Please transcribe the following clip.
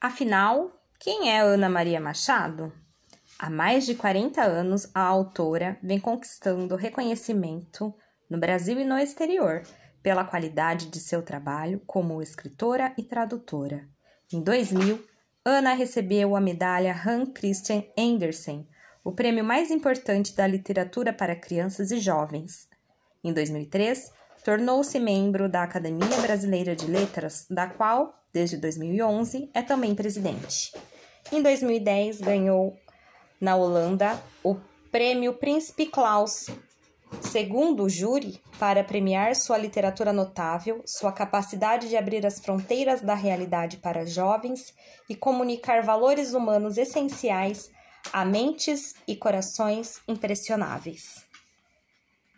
Afinal, quem é Ana Maria Machado? Há mais de 40 anos, a autora vem conquistando reconhecimento no Brasil e no exterior pela qualidade de seu trabalho como escritora e tradutora. Em 2000, Ana recebeu a medalha Hans Christian Andersen, o prêmio mais importante da literatura para crianças e jovens. Em 2003, tornou-se membro da Academia Brasileira de Letras, da qual desde 2011, é também presidente. Em 2010, ganhou na Holanda o Prêmio Príncipe Klaus, segundo o júri, para premiar sua literatura notável, sua capacidade de abrir as fronteiras da realidade para jovens e comunicar valores humanos essenciais a mentes e corações impressionáveis.